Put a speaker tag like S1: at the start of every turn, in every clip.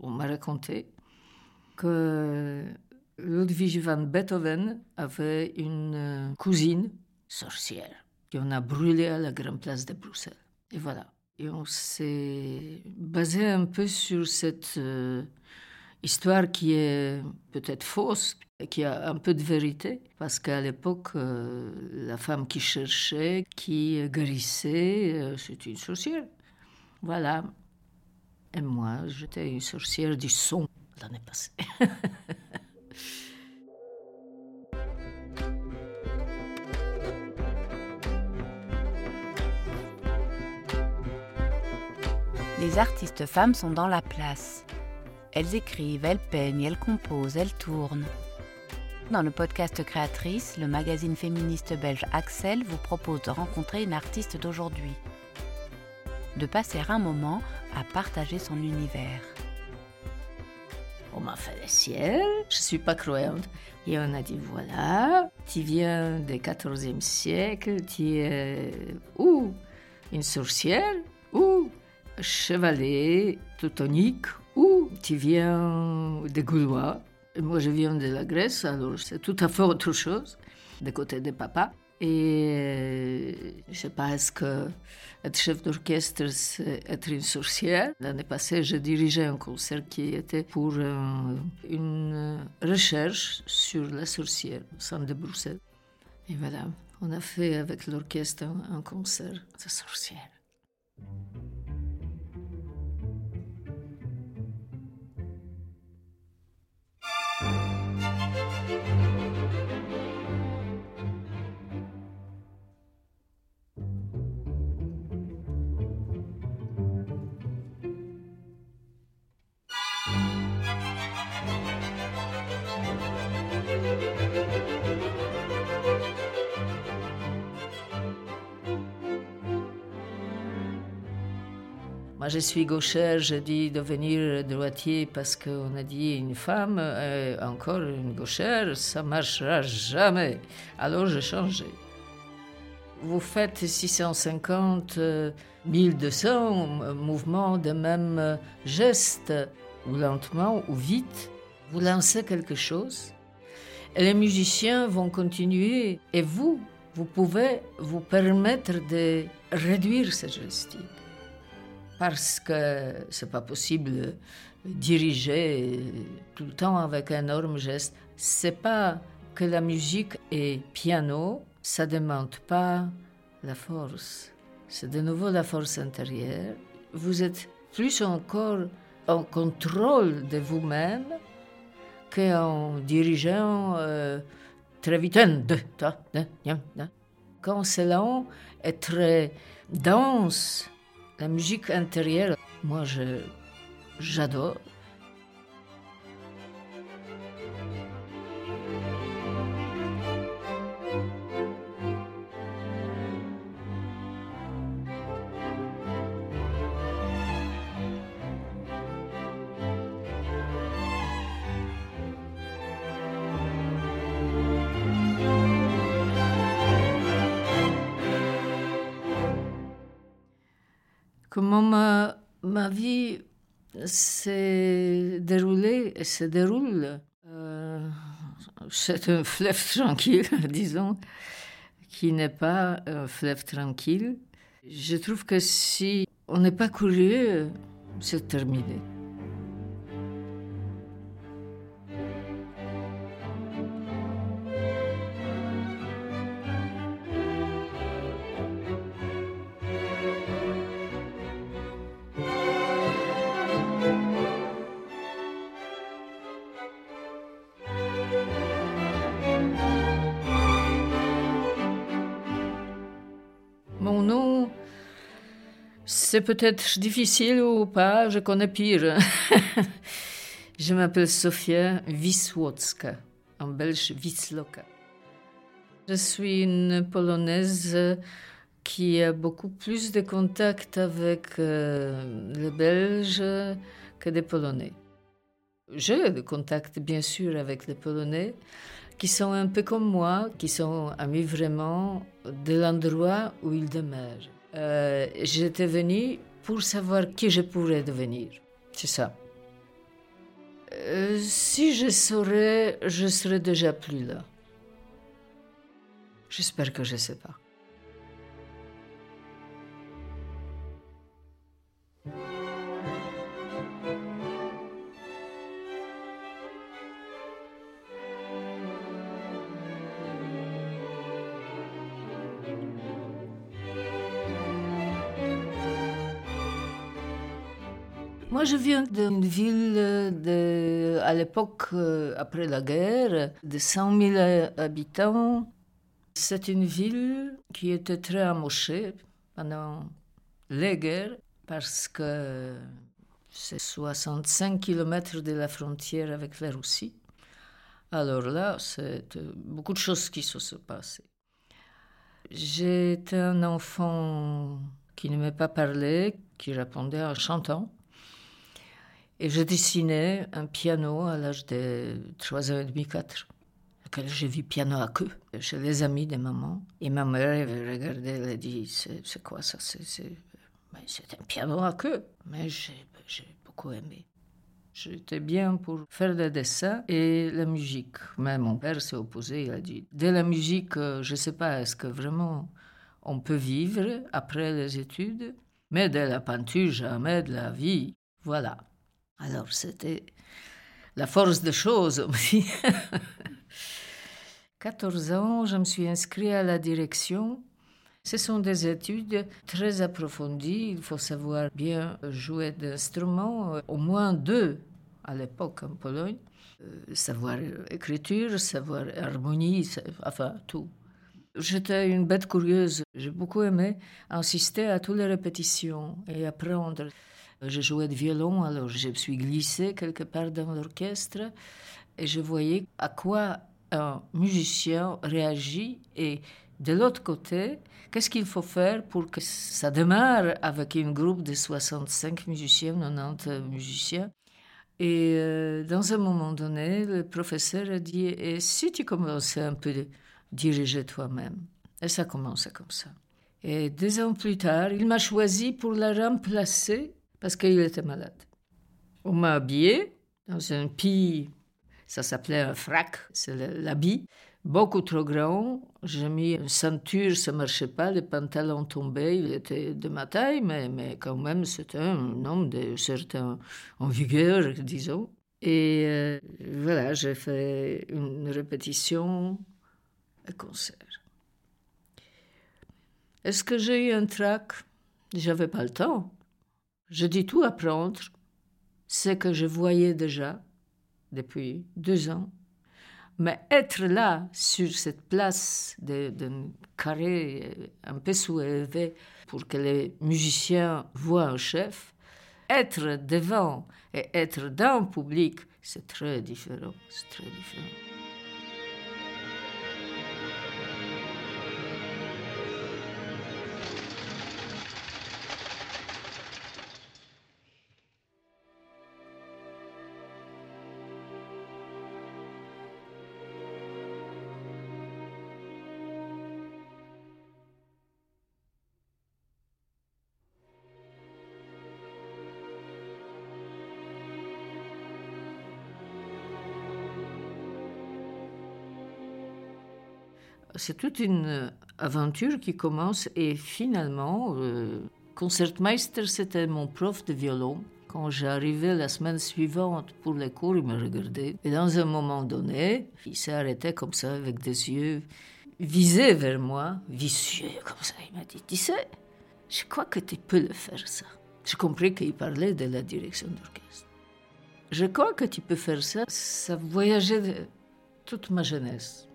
S1: on m'a raconté que Ludwig van Beethoven avait une euh, cousine sorcière qu'on a brûlée à la grande place de Bruxelles. Et voilà. Et on s'est basé un peu sur cette euh, histoire qui est peut-être fausse, qui a un peu de vérité, parce qu'à l'époque, euh, la femme qui cherchait, qui guérissait, c'était une sorcière. Voilà. Et moi, j'étais une sorcière du son l'année passée.
S2: Les artistes femmes sont dans la place. Elles écrivent, elles peignent, elles composent, elles tournent. Dans le podcast Créatrice, le magazine féministe belge Axel vous propose de rencontrer une artiste d'aujourd'hui. De passer un moment à partager son univers.
S1: On m'a fait le ciel, je suis pas croyante. Et on a dit voilà, tu viens du XIVe siècle, tu es ou une sorcière ou chevalier teutonique ou tu viens des Gaulois. moi, je viens de la Grèce, alors c'est tout à fait autre chose, du côté de papa. Et euh, je est-ce que être chef d'orchestre, c'est être une sorcière L'année passée, je dirigeais un concert qui était pour euh, une recherche sur la sorcière au centre de Bruxelles. Et voilà, on a fait avec l'orchestre un concert de sorcière. Je suis gauchère, je dis devenir droitier parce qu'on a dit une femme, et encore une gauchère, ça marchera jamais. Alors, j'ai changé. Vous faites 650, 1200 mouvements de même geste, ou lentement ou vite. Vous lancez quelque chose, et les musiciens vont continuer, et vous, vous pouvez vous permettre de réduire ce gestique parce que c'est pas possible de diriger tout le temps avec un énorme geste. C'est pas que la musique est piano, ça demande pas la force. C'est de nouveau la force intérieure. Vous êtes plus encore en contrôle de vous-même qu'en dirigeant euh, très vite. Quand c'est lent et très dense, la musique intérieure, moi, j'adore. Ma, ma vie s'est déroulée et se déroule. Euh, c'est un fleuve tranquille, disons, qui n'est pas un fleuve tranquille. Je trouve que si on n'est pas curieux, c'est terminé. C'est peut-être difficile ou pas, je connais pire. je m'appelle Sofia Wisłocka, en belge Wisloka. Je suis une Polonaise qui a beaucoup plus de contacts avec euh, les Belges que des Polonais. J'ai des contacts, bien sûr, avec les Polonais, qui sont un peu comme moi, qui sont amis vraiment de l'endroit où ils demeurent. Euh, J'étais venue pour savoir qui je pourrais devenir. C'est ça. Euh, si je saurais, je serais déjà plus là. J'espère que je ne sais pas. Je viens d'une ville de, à l'époque, euh, après la guerre, de 100 000 habitants. C'est une ville qui était très amochée pendant les guerres parce que c'est 65 km de la frontière avec la Russie. Alors là, c'est beaucoup de choses qui se sont passées. J'étais un enfant qui ne m'a pas parlé, qui répondait en chantant. Et je dessinais un piano à l'âge de 3 ans et demi, 4, lequel j'ai vu piano à queue chez les amis de maman. Et ma mère elle regardait, elle a dit C'est quoi ça? C'est un piano à queue. Mais j'ai beaucoup aimé. J'étais bien pour faire des dessins et la musique. Mais mon père s'est opposé, il a dit De la musique, euh, je ne sais pas, est-ce que vraiment on peut vivre après les études? Mais de la peinture, jamais de la vie. Voilà. Alors c'était la force des choses aussi. 14 ans, je me suis inscrite à la direction. Ce sont des études très approfondies. Il faut savoir bien jouer d'instruments, au moins deux à l'époque en Pologne. Euh, savoir écriture, savoir harmonie, enfin tout. J'étais une bête curieuse. J'ai beaucoup aimé assister à toutes les répétitions et apprendre. Je jouais de violon, alors je me suis glissée quelque part dans l'orchestre et je voyais à quoi un musicien réagit et de l'autre côté, qu'est-ce qu'il faut faire pour que ça démarre avec un groupe de 65 musiciens, 90 musiciens? Et euh, dans un moment donné, le professeur a dit Et si tu commençais un peu à diriger toi-même Et ça commençait comme ça. Et deux ans plus tard, il m'a choisi pour la remplacer parce qu'il était malade. On m'a habillé dans un pis, ça s'appelait un frac, c'est l'habit, beaucoup trop grand. J'ai mis une ceinture, ça marchait pas, les pantalons tombaient, il était de ma taille, mais, mais quand même c'était un homme de certain en vigueur, disons. Et euh, voilà, j'ai fait une répétition, un concert. Est-ce que j'ai eu un trac? J'avais pas le temps. Je dis tout apprendre, ce que je voyais déjà depuis deux ans. Mais être là, sur cette place d'un carré un peu sous-élevé pour que les musiciens voient un chef, être devant et être dans le public, c'est très différent. C'est très différent. C'est toute une aventure qui commence et finalement, euh, Concertmeister, c'était mon prof de violon. Quand j'arrivais la semaine suivante pour les cours, il me regardait. Et dans un moment donné, il s'est arrêté comme ça avec des yeux visés vers moi, vicieux comme ça. Il m'a dit, tu sais, je crois que tu peux le faire ça. J'ai compris qu'il parlait de la direction d'orchestre. Je crois que tu peux faire ça. Ça voyageait toute ma jeunesse.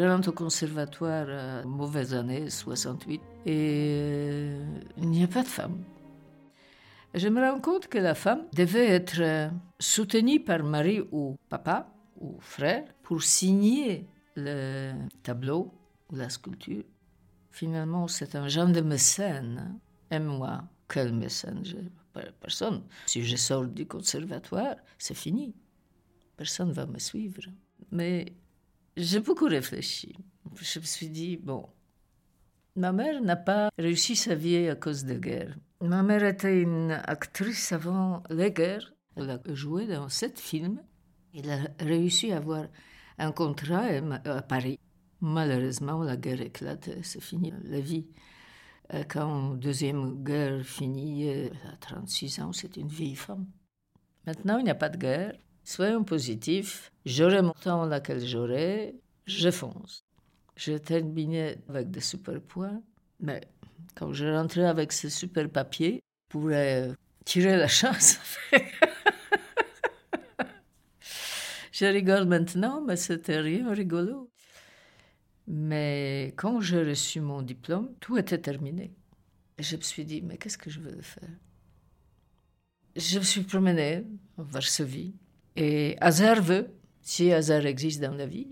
S1: Je rentre au conservatoire à mauvaise année, 68, et euh, il n'y a pas de femme. Je me rends compte que la femme devait être soutenue par mari ou papa ou frère pour signer le tableau ou la sculpture, finalement, c'est un genre de mécène. Et moi, quel mécène Personne. Si je sors du conservatoire, c'est fini. Personne ne va me suivre. Mais j'ai beaucoup réfléchi. Je me suis dit, bon, ma mère n'a pas réussi sa vie à cause de guerre. Ma mère était une actrice avant les guerres. Elle a joué dans sept films. Elle a réussi à avoir un contrat à Paris. Malheureusement, la guerre éclate, c'est fini la vie. Euh, quand la deuxième guerre finit, elle a 36 ans, c'est une vieille femme. Maintenant, il n'y a pas de guerre. Soyons positifs. J'aurai mon temps laquelle j'aurai, je fonce. J'ai terminé avec des super points, mais quand je rentrais avec ces super papiers, pour tirer la chance. je rigole maintenant, mais c'était rien rigolo. Mais quand j'ai reçu mon diplôme, tout était terminé. Je me suis dit, mais qu'est-ce que je veux faire? Je me suis promenée en Varsovie. Et hasard veut, si hasard existe dans la vie,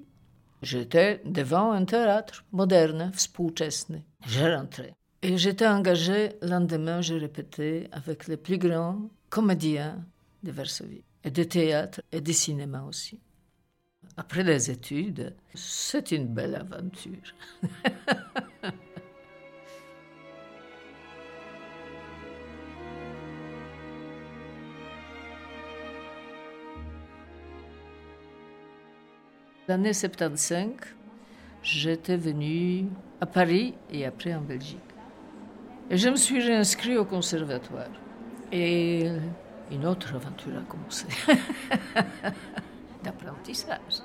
S1: j'étais devant un théâtre moderne, współczesny. Je rentrais. Et j'étais engagée, le lendemain, je répétais avec les plus grands comédiens de Varsovie, et de théâtre et de cinéma aussi. Après les études, c'est une belle aventure. L'année 75, j'étais venu à Paris et après en Belgique. Je me suis réinscrit au conservatoire. Et une autre aventure a commencé. d'apprentissage.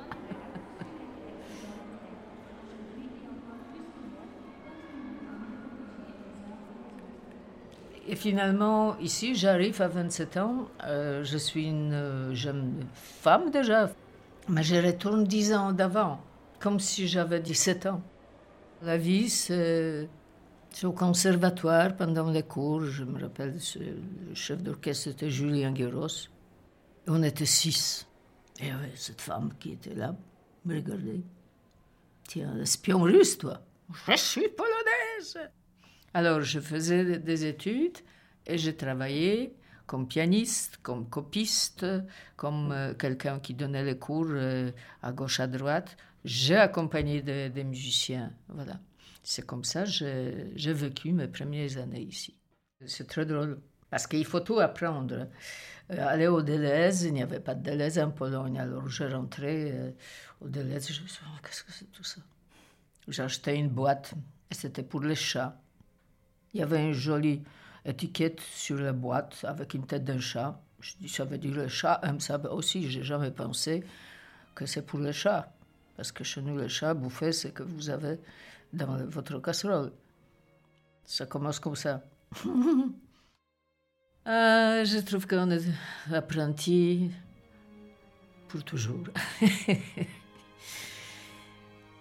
S1: Et finalement, ici, j'arrive à 27 ans. Euh, je suis une euh, jeune femme déjà, mais je retourne 10 ans d'avant, comme si j'avais 17 ans. La vie, c'est au conservatoire pendant les cours. Je me rappelle, le chef d'orchestre était Julien Guéros. On était six. Et cette femme qui était là me regardait. Tiens, espion russe, toi. Je suis polonaise. Alors, je faisais des études et je travaillais comme pianiste, comme copiste, comme euh, quelqu'un qui donnait les cours euh, à gauche, à droite. J'ai accompagné des, musiciens. Voilà. C'est comme ça que j'ai vécu mes premières années ici. C'est très drôle parce qu'il faut tout apprendre. Euh, aller au Deleuze, il n'y avait pas de Deleuze en Pologne. Alors je rentrais au Deleuze, je me suis dit, oh, qu'est-ce que c'est tout ça? J'ai acheté une boîte et c'était pour les chats. Il y avait une jolie étiquette sur la boîte avec une tête d'un chat. Ça veut dire le chat aime ça aussi. J'ai jamais pensé que c'est pour les chats. Parce que chez nous, les chats, bouffer, c'est que vous avez dans votre casserole. Ça commence comme ça. Ah, je trouve qu'on est apprenti pour toujours.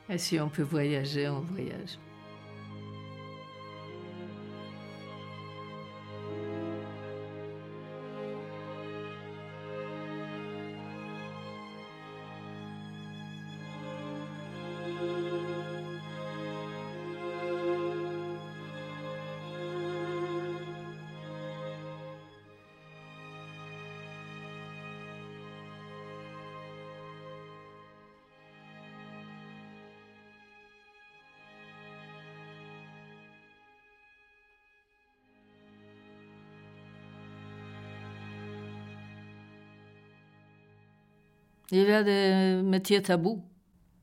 S1: Et si on peut voyager, on voyage. Il y a des métiers tabous.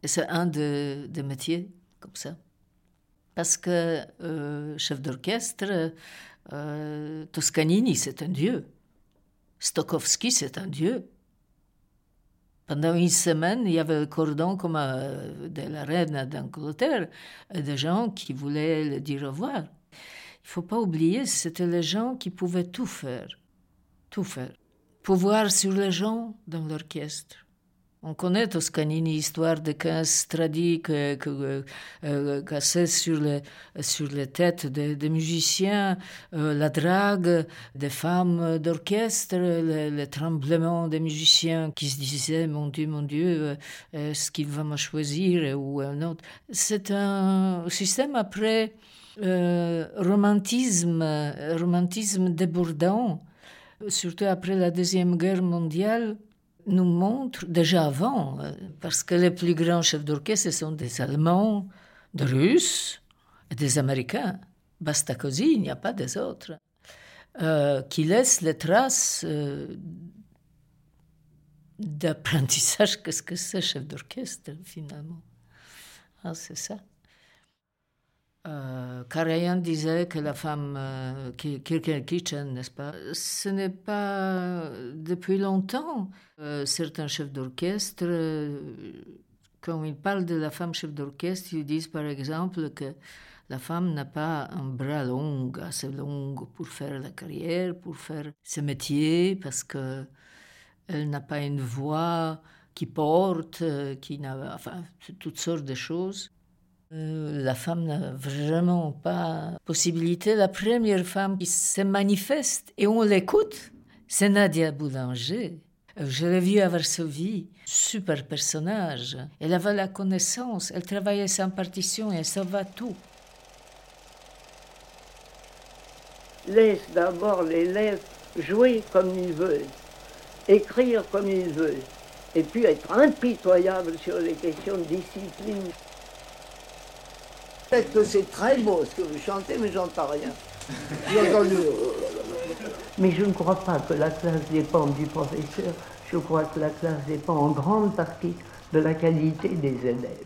S1: Et c'est un des, métiers comme ça. Parce que euh, chef d'orchestre, euh, Toscanini, c'est un dieu. Stokowski, c'est un dieu. Pendant une semaine, il y avait le cordon comme euh, de la reine d'Angleterre, et des gens qui voulaient le dire au revoir. Il faut pas oublier, c'était les gens qui pouvaient tout faire, tout faire. Pouvoir sur les gens dans l'orchestre On connaît Toscanini, histoire de 15 tradis que, que, euh, sur les, sur les têtes des, musiciens, euh, la drague des femmes d'orchestre, le, tremblement des musiciens qui se disaient Mon Dieu, mon Dieu, euh, est-ce qu'il va me choisir ou autre? C'est un système après romantisme, romantisme débordant, surtout après la Deuxième Guerre mondiale nous montre déjà avant, euh, parce que les plus grands chefs d'orchestre sont des Allemands, des Russes et des Américains. Basta così, il n'y a pas des autres. Euh, qui laissent les traces euh, d'apprentissage. Qu'est-ce que c'est, chef d'orchestre, finalement? Ah, C'est ça. Euh, disait que la femme, euh, Kitchen, n'est-ce pas? Ce n'est pas depuis longtemps. Euh, certains chefs d'orchestre, euh, quand ils parlent de la femme chef d'orchestre, ils disent par exemple que la femme n'a pas un bras long, assez long pour faire la carrière, pour faire ce métier, parce que elle n'a pas une voix qui porte, qui n'a, enfin, toutes sortes de choses. Euh, la femme n'a vraiment pas possibilité. La première femme qui se manifeste et on l'écoute, c'est Nadia Boulanger. Euh, je l'ai vue à Varsovie, super personnage. Elle avait la connaissance, elle travaillait sans partition, elle savait tout.
S3: Laisse d'abord l'élève jouer comme il veut, écrire comme il veut, et puis être impitoyable sur les questions de discipline. Peut-être que c'est très beau ce que vous chantez, mais j'entends rien. Mais je ne crois pas que la classe dépend du professeur. Je crois que la classe dépend en grande partie de la qualité des élèves.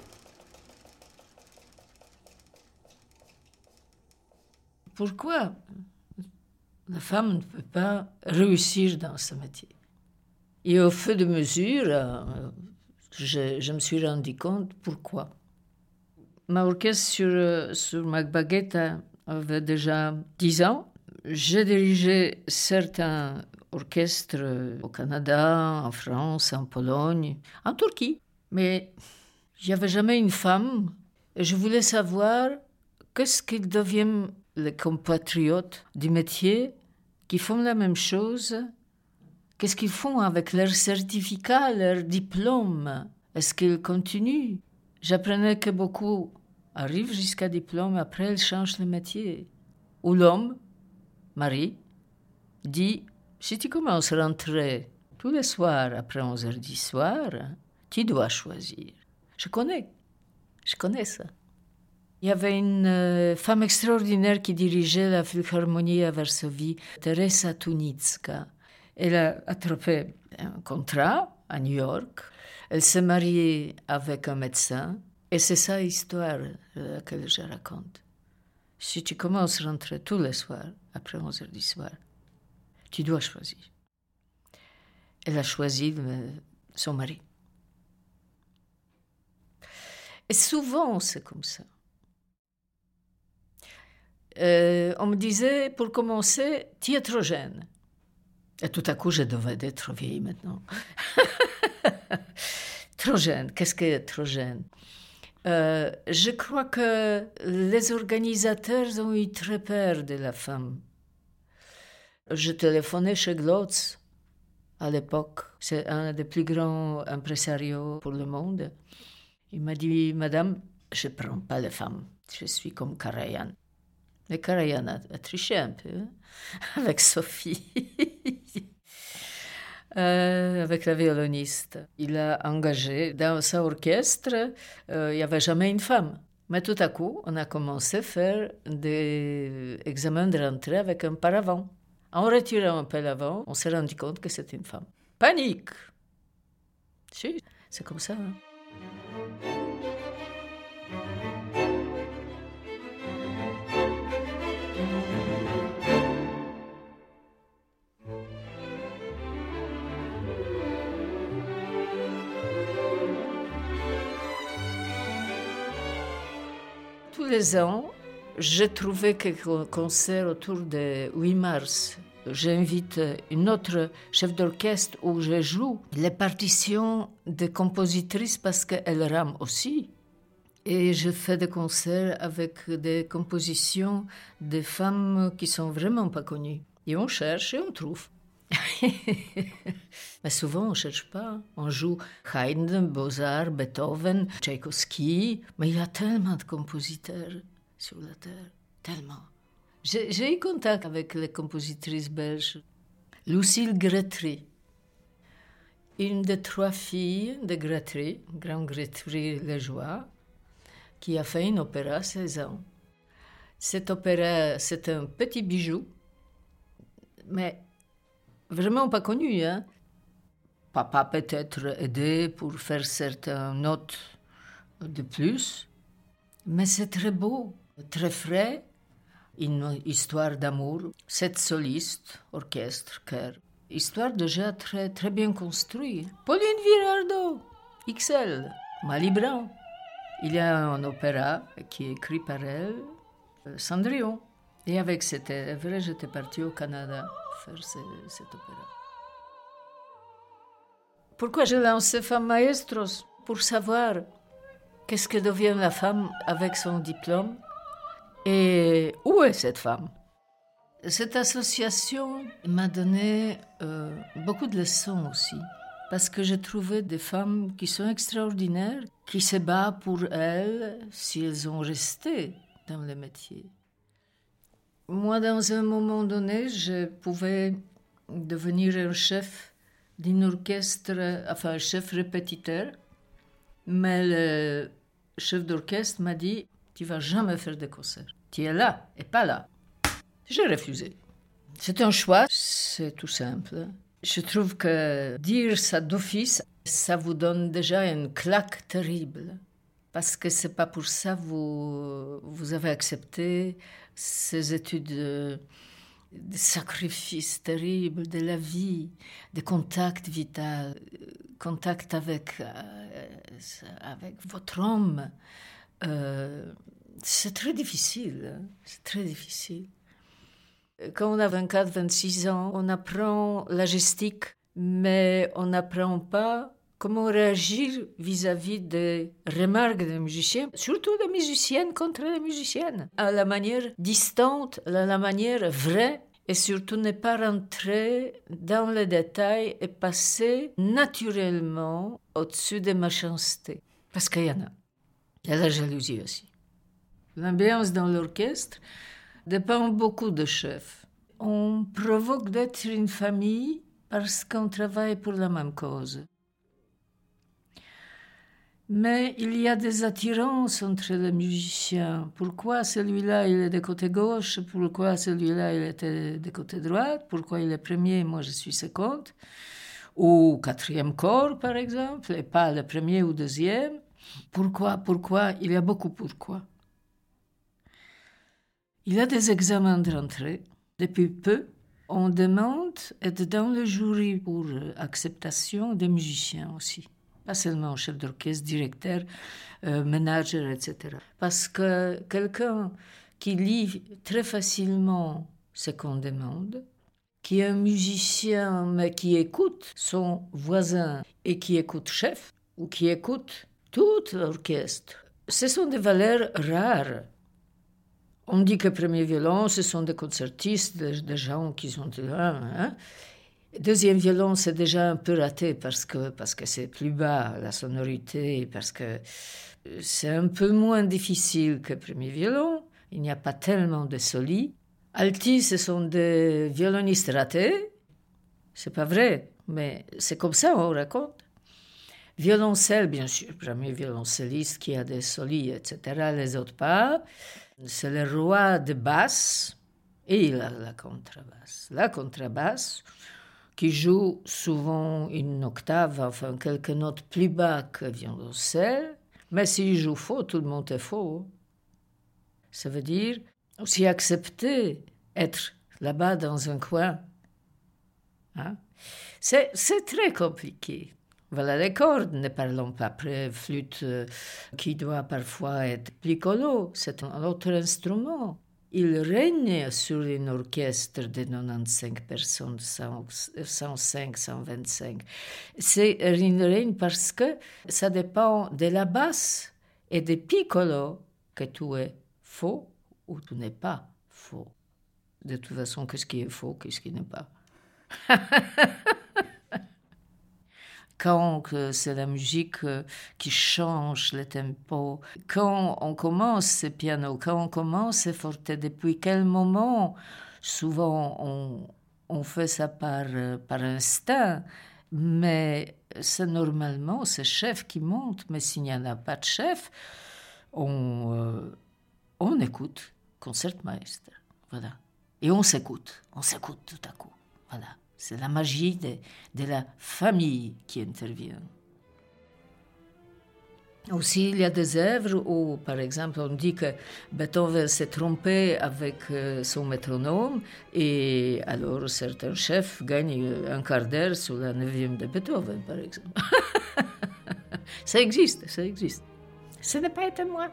S1: Pourquoi la femme ne peut pas réussir dans ce métier? Et au feu de mesure, euh, je, je me suis rendu compte pourquoi. Ma orchestre sur, sur ma baguette avait déjà 10 ans. J'ai dirigé certains orchestres au Canada, en France, en Pologne, en Turquie. Mais il n'y avait jamais une femme et je voulais savoir qu'est-ce qu'ils deviennent les compatriotes du métier qui font la même chose. Qu'est-ce qu'ils font avec leur certificat, leur diplôme? Est-ce qu'ils continuent? J'apprenais que beaucoup arrivent jusqu'à diplôme, après ils changent de métier. Ou l'homme, Marie, dit Si tu commences à rentrer tous les soirs après 11h du soir, tu dois choisir. Je connais, je connais ça. Il y avait une euh, femme extraordinaire qui dirigeait la Philharmonie à Varsovie, Teresa Tunicka. Elle a attrapé un contrat à New York. Elle s'est mariée avec un médecin. Et c'est ça l'histoire euh, que je raconte. Si tu commences à rentrer tous les soirs, après 11 heures du soir, tu dois choisir. Elle a choisi son mari. Et souvent, c'est comme ça. Euh, on me disait, pour commencer, tu es trop jeune. Et tout à coup, je devais être vieille maintenant. trop jeune, qu'est-ce que trop jeune? Euh, Je crois que les organisateurs ont eu très peur de la femme. Je téléphonais chez Glotz à l'époque. C'est un des plus grands impresarios pour le monde. Il m'a dit, Madame, je ne prends pas les femmes. Je suis comme Karajan. Mais Karajan a, a triché un peu hein, avec Sophie. Euh, avec la violoniste. Il a engagé dans son orchestre, euh, il n'y avait jamais une femme. Mais tout à coup, on a commencé à faire des examens de rentrée avec un paravent. En retirant un peu l'avant, on s'est rendu compte que c'était une femme. Panique Si, c'est comme ça. Hein. Tous les ans, j'ai trouvé quelques concerts autour du 8 mars j'invite une autre chef d'orchestre où je joue les partitions des compositrices parce qu'elles rament aussi. Et je fais des concerts avec des compositions des femmes qui sont vraiment pas connues. Et on cherche et on trouve. Mais souvent, on ne cherche pas. On joue Haydn, Beaux-Arts, Beethoven, Tchaïkovski. Mais il y a tellement de compositeurs sur la Terre. Tellement. J'ai eu contact avec les compositrices belges. Lucille Gretry, une des trois filles de Gretry, grand Gretry Lejoie, qui a fait une opéra à 16 ans. Cet opéra, c'est un petit bijou, mais vraiment pas connu. Hein? Papa peut-être aidé pour faire certaines notes de plus, mais c'est très beau, très frais une histoire d'amour, sept solistes, orchestre, chœur. Histoire déjà très, très bien construite. Pauline Virardo, XL, Malibran. Il y a un opéra qui est écrit par elle, euh, Cendrillon. Et avec cette œuvre, j'étais partie au Canada faire cet opéra. Pourquoi j'ai lancé Femme Maestros? Pour savoir qu'est-ce que devient la femme avec son diplôme et où est cette femme? Cette association m'a donné euh, beaucoup de leçons aussi, parce que j'ai trouvé des femmes qui sont extraordinaires, qui se battent pour elles si elles ont resté dans le métier. Moi, dans un moment donné, je pouvais devenir un chef d'un orchestre, enfin chef répétiteur, mais le chef d'orchestre m'a dit tu vas jamais faire de concert. Tu es là et pas là. J'ai refusé. C'est un choix, c'est tout simple. Je trouve que dire ça d'office, ça vous donne déjà une claque terrible. Parce que c'est pas pour ça que vous, vous avez accepté ces études de, de sacrifices terribles de la vie, de contact vital, contact avec, euh, avec votre homme, euh, c'est très difficile. Hein. C'est très difficile. Quand on a 24, 26 ans, on apprend la gestique, mais on n'apprend pas comment réagir vis-à-vis des remarques des musiciens, surtout des musiciennes contre les musiciennes, à la manière distante, à la manière vraie, et surtout ne pas rentrer dans les détails et passer naturellement au-dessus des méchancetés. Parce qu'il y en a. Il y a la jalousie aussi. L'ambiance dans l'orchestre dépend beaucoup de chefs. On provoque d'être une famille parce qu'on travaille pour la même cause. Mais il y a des attirances entre les musiciens. Pourquoi celui-là il est de côté gauche? Pourquoi celui-là il était de côté droit Pourquoi il est premier? Moi je suis seconde Ou quatrième corps par exemple, et pas le premier ou deuxième pourquoi? Pourquoi? Il y a beaucoup pourquoi. Il y a des examens de rentrée. Depuis peu, on demande d'être dans le jury pour acceptation des musiciens aussi. Pas seulement chef d'orchestre, directeur, euh, manager, etc. Parce que quelqu'un qui lit très facilement ce qu'on demande, qui est un musicien mais qui écoute son voisin et qui écoute chef, ou qui écoute tout l'orchestre. Ce sont des valeurs rares. On dit que premier violon, ce sont des concertistes, des, gens qui sont là. Hein. Deuxième violon, c'est déjà un peu raté parce que parce que c'est plus bas la sonorité, parce que c'est un peu moins difficile que premier violon. Il n'y a pas tellement de soli. Alti, ce sont des violonistes ratés. C'est pas vrai, mais c'est comme ça on raconte. Violoncelle, bien sûr, premier violoncelliste qui a des solis, etc. Les autres pas. C'est le roi de basse et la, la contrebasse. La contrebasse qui joue souvent une octave, enfin quelques notes plus bas que violoncelle, mais s'il joue faux, tout le monde est faux. Ça veut dire aussi accepter être là-bas dans un coin. Hein? C'est très compliqué. Voilà les cordes, ne parlons pas après flûte euh, qui doit parfois être piccolo, c'est un autre instrument. Il règne sur un orchestre de 95 personnes, 105, 125. C'est il règne parce que ça dépend de la basse et des piccolo que tu es faux ou tu n'es pas faux. De toute façon, qu'est-ce qui est faux, qu'est-ce qui n'est pas? quand c'est la musique euh, qui change le tempo, quand on commence ce piano, quand on commence ce forte, depuis quel moment? Souvent, on, fait ça par, euh, par instinct, mais c'est normalement ce chef qui monte. Mais s'il n'y en a pas de chef, on, euh, on écoute. Voilà. Et on s'écoute, on s'écoute tout à coup. Voilà. C'est la magie de, de, la famille qui intervient. Aussi, il y a des œuvres où, par exemple, on dit que Beethoven s'est trompé avec euh, son métronome et alors certains chefs gagnent un quart d'heure sur la neuvième de Beethoven, par exemple. ça existe, ça existe. Ce n'est pas été moi.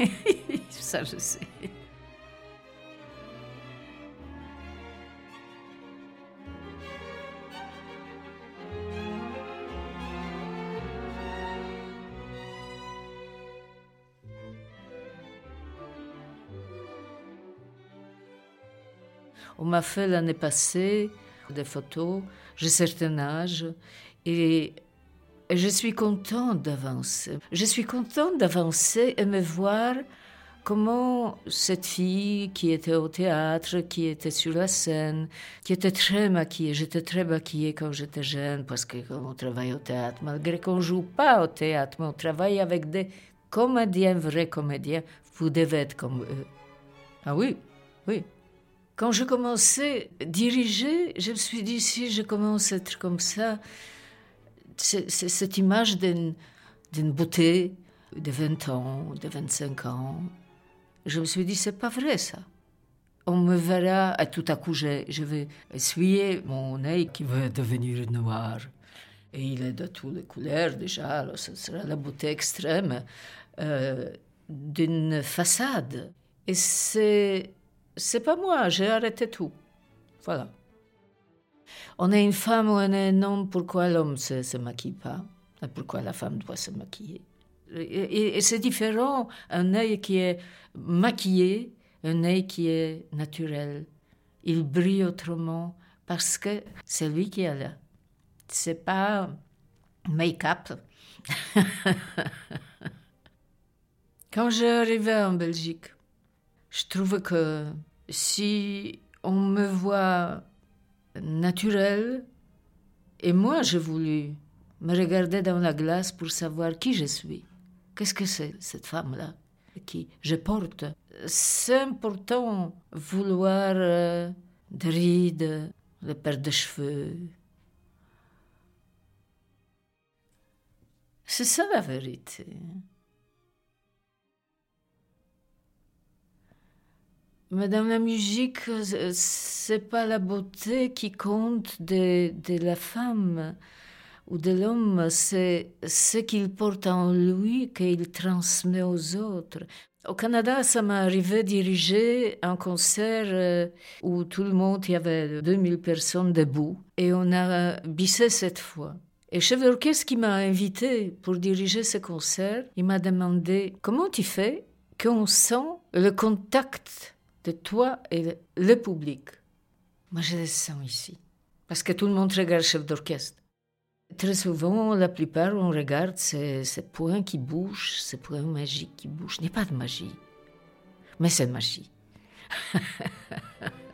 S1: ça, je sais. M'a fait l'année passée des photos, j'ai certain âge, et, je suis contente d'avancer. Je suis contente d'avancer et me voir comment cette fille qui était au théâtre, qui était sur la scène, qui était très maquillée, j'étais très maquillée quand j'étais jeune parce qu'on travaille au théâtre, malgré qu'on joue pas au théâtre, mais on travaille avec des comédiens, vrais comédiens, vous devez être comme eux. Ah oui, oui. Quand je commençais à diriger, je me suis dit, si je commence à être comme ça, cette image d'une beauté de 20 ans, de 25 ans. Je me suis dit, c'est pas vrai ça. On me verra, et tout à coup, je, je vais essuyer mon œil qui va devenir noir. Et il est de toutes les couleurs déjà, alors ce sera la beauté extrême euh, d'une façade. Et c'est c'est pas moi, j'ai arrêté tout. Voilà. On est une femme ou on est un homme, pourquoi l'homme ne se, maquille pas? Pourquoi la femme doit se maquiller? Et, c'est différent, un œil qui est maquillé, un œil qui est naturel. Il brille autrement parce que c'est lui qui est là. C'est pas make-up. Quand j'arrivais en Belgique, je trouve que si on me voit naturel, et moi j'ai voulu me regarder dans la glace pour savoir qui je suis. Qu'est-ce que c'est cette femme-là qui je porte? C'est important vouloir euh, des rides, des paires de cheveux. C'est ça la vérité. Madame la musique, c'est pas la beauté qui compte de, la femme ou de l'homme, c'est ce qu'il porte en lui qu'il transmet aux autres. Au Canada, ça m'est arrivé diriger un concert euh, où tout le monde, il y avait 2000 personnes debout, et on a bissé cette fois. Et chef d'orchestre qui m'a invité pour diriger ce concert, il m'a demandé comment tu fais qu'on sent le contact de toi et le public. Moi, je le sens ici. Parce que tout le monde regarde le chef d'orchestre. Très souvent, la plupart, on regarde ces, ces points qui bougent, ces points magiques qui bougent. Il n'y a pas de magie. Mais c'est magie.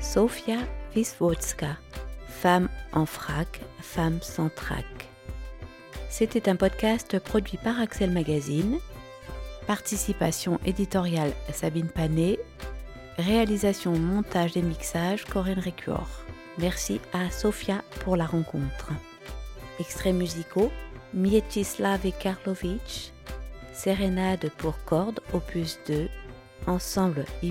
S2: Sofia Wiswotska, femme en frac, femme sans trac. C'était un podcast produit par Axel Magazine. Participation éditoriale Sabine Panet. Réalisation, montage et mixage Corinne Récur. Merci à Sofia pour la rencontre. Extraits musicaux Mietislav Karlovic, Sérénade pour cordes, opus 2, ensemble I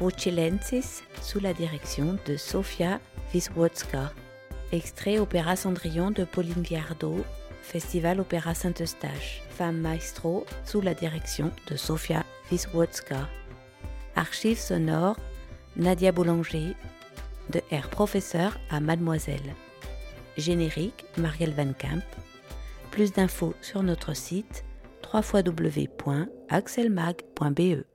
S2: Musici Vocelensis sous la direction de Sofia Wisłocka. Extrait Opéra Cendrillon de Pauline Viardot, Festival Opéra Saint-Eustache. Femme maestro sous la direction de Sofia Wisłocka. Archives sonores Nadia Boulanger, de Air Professeur à Mademoiselle. Générique Marielle Van Camp. Plus d'infos sur notre site www.axelmag.be.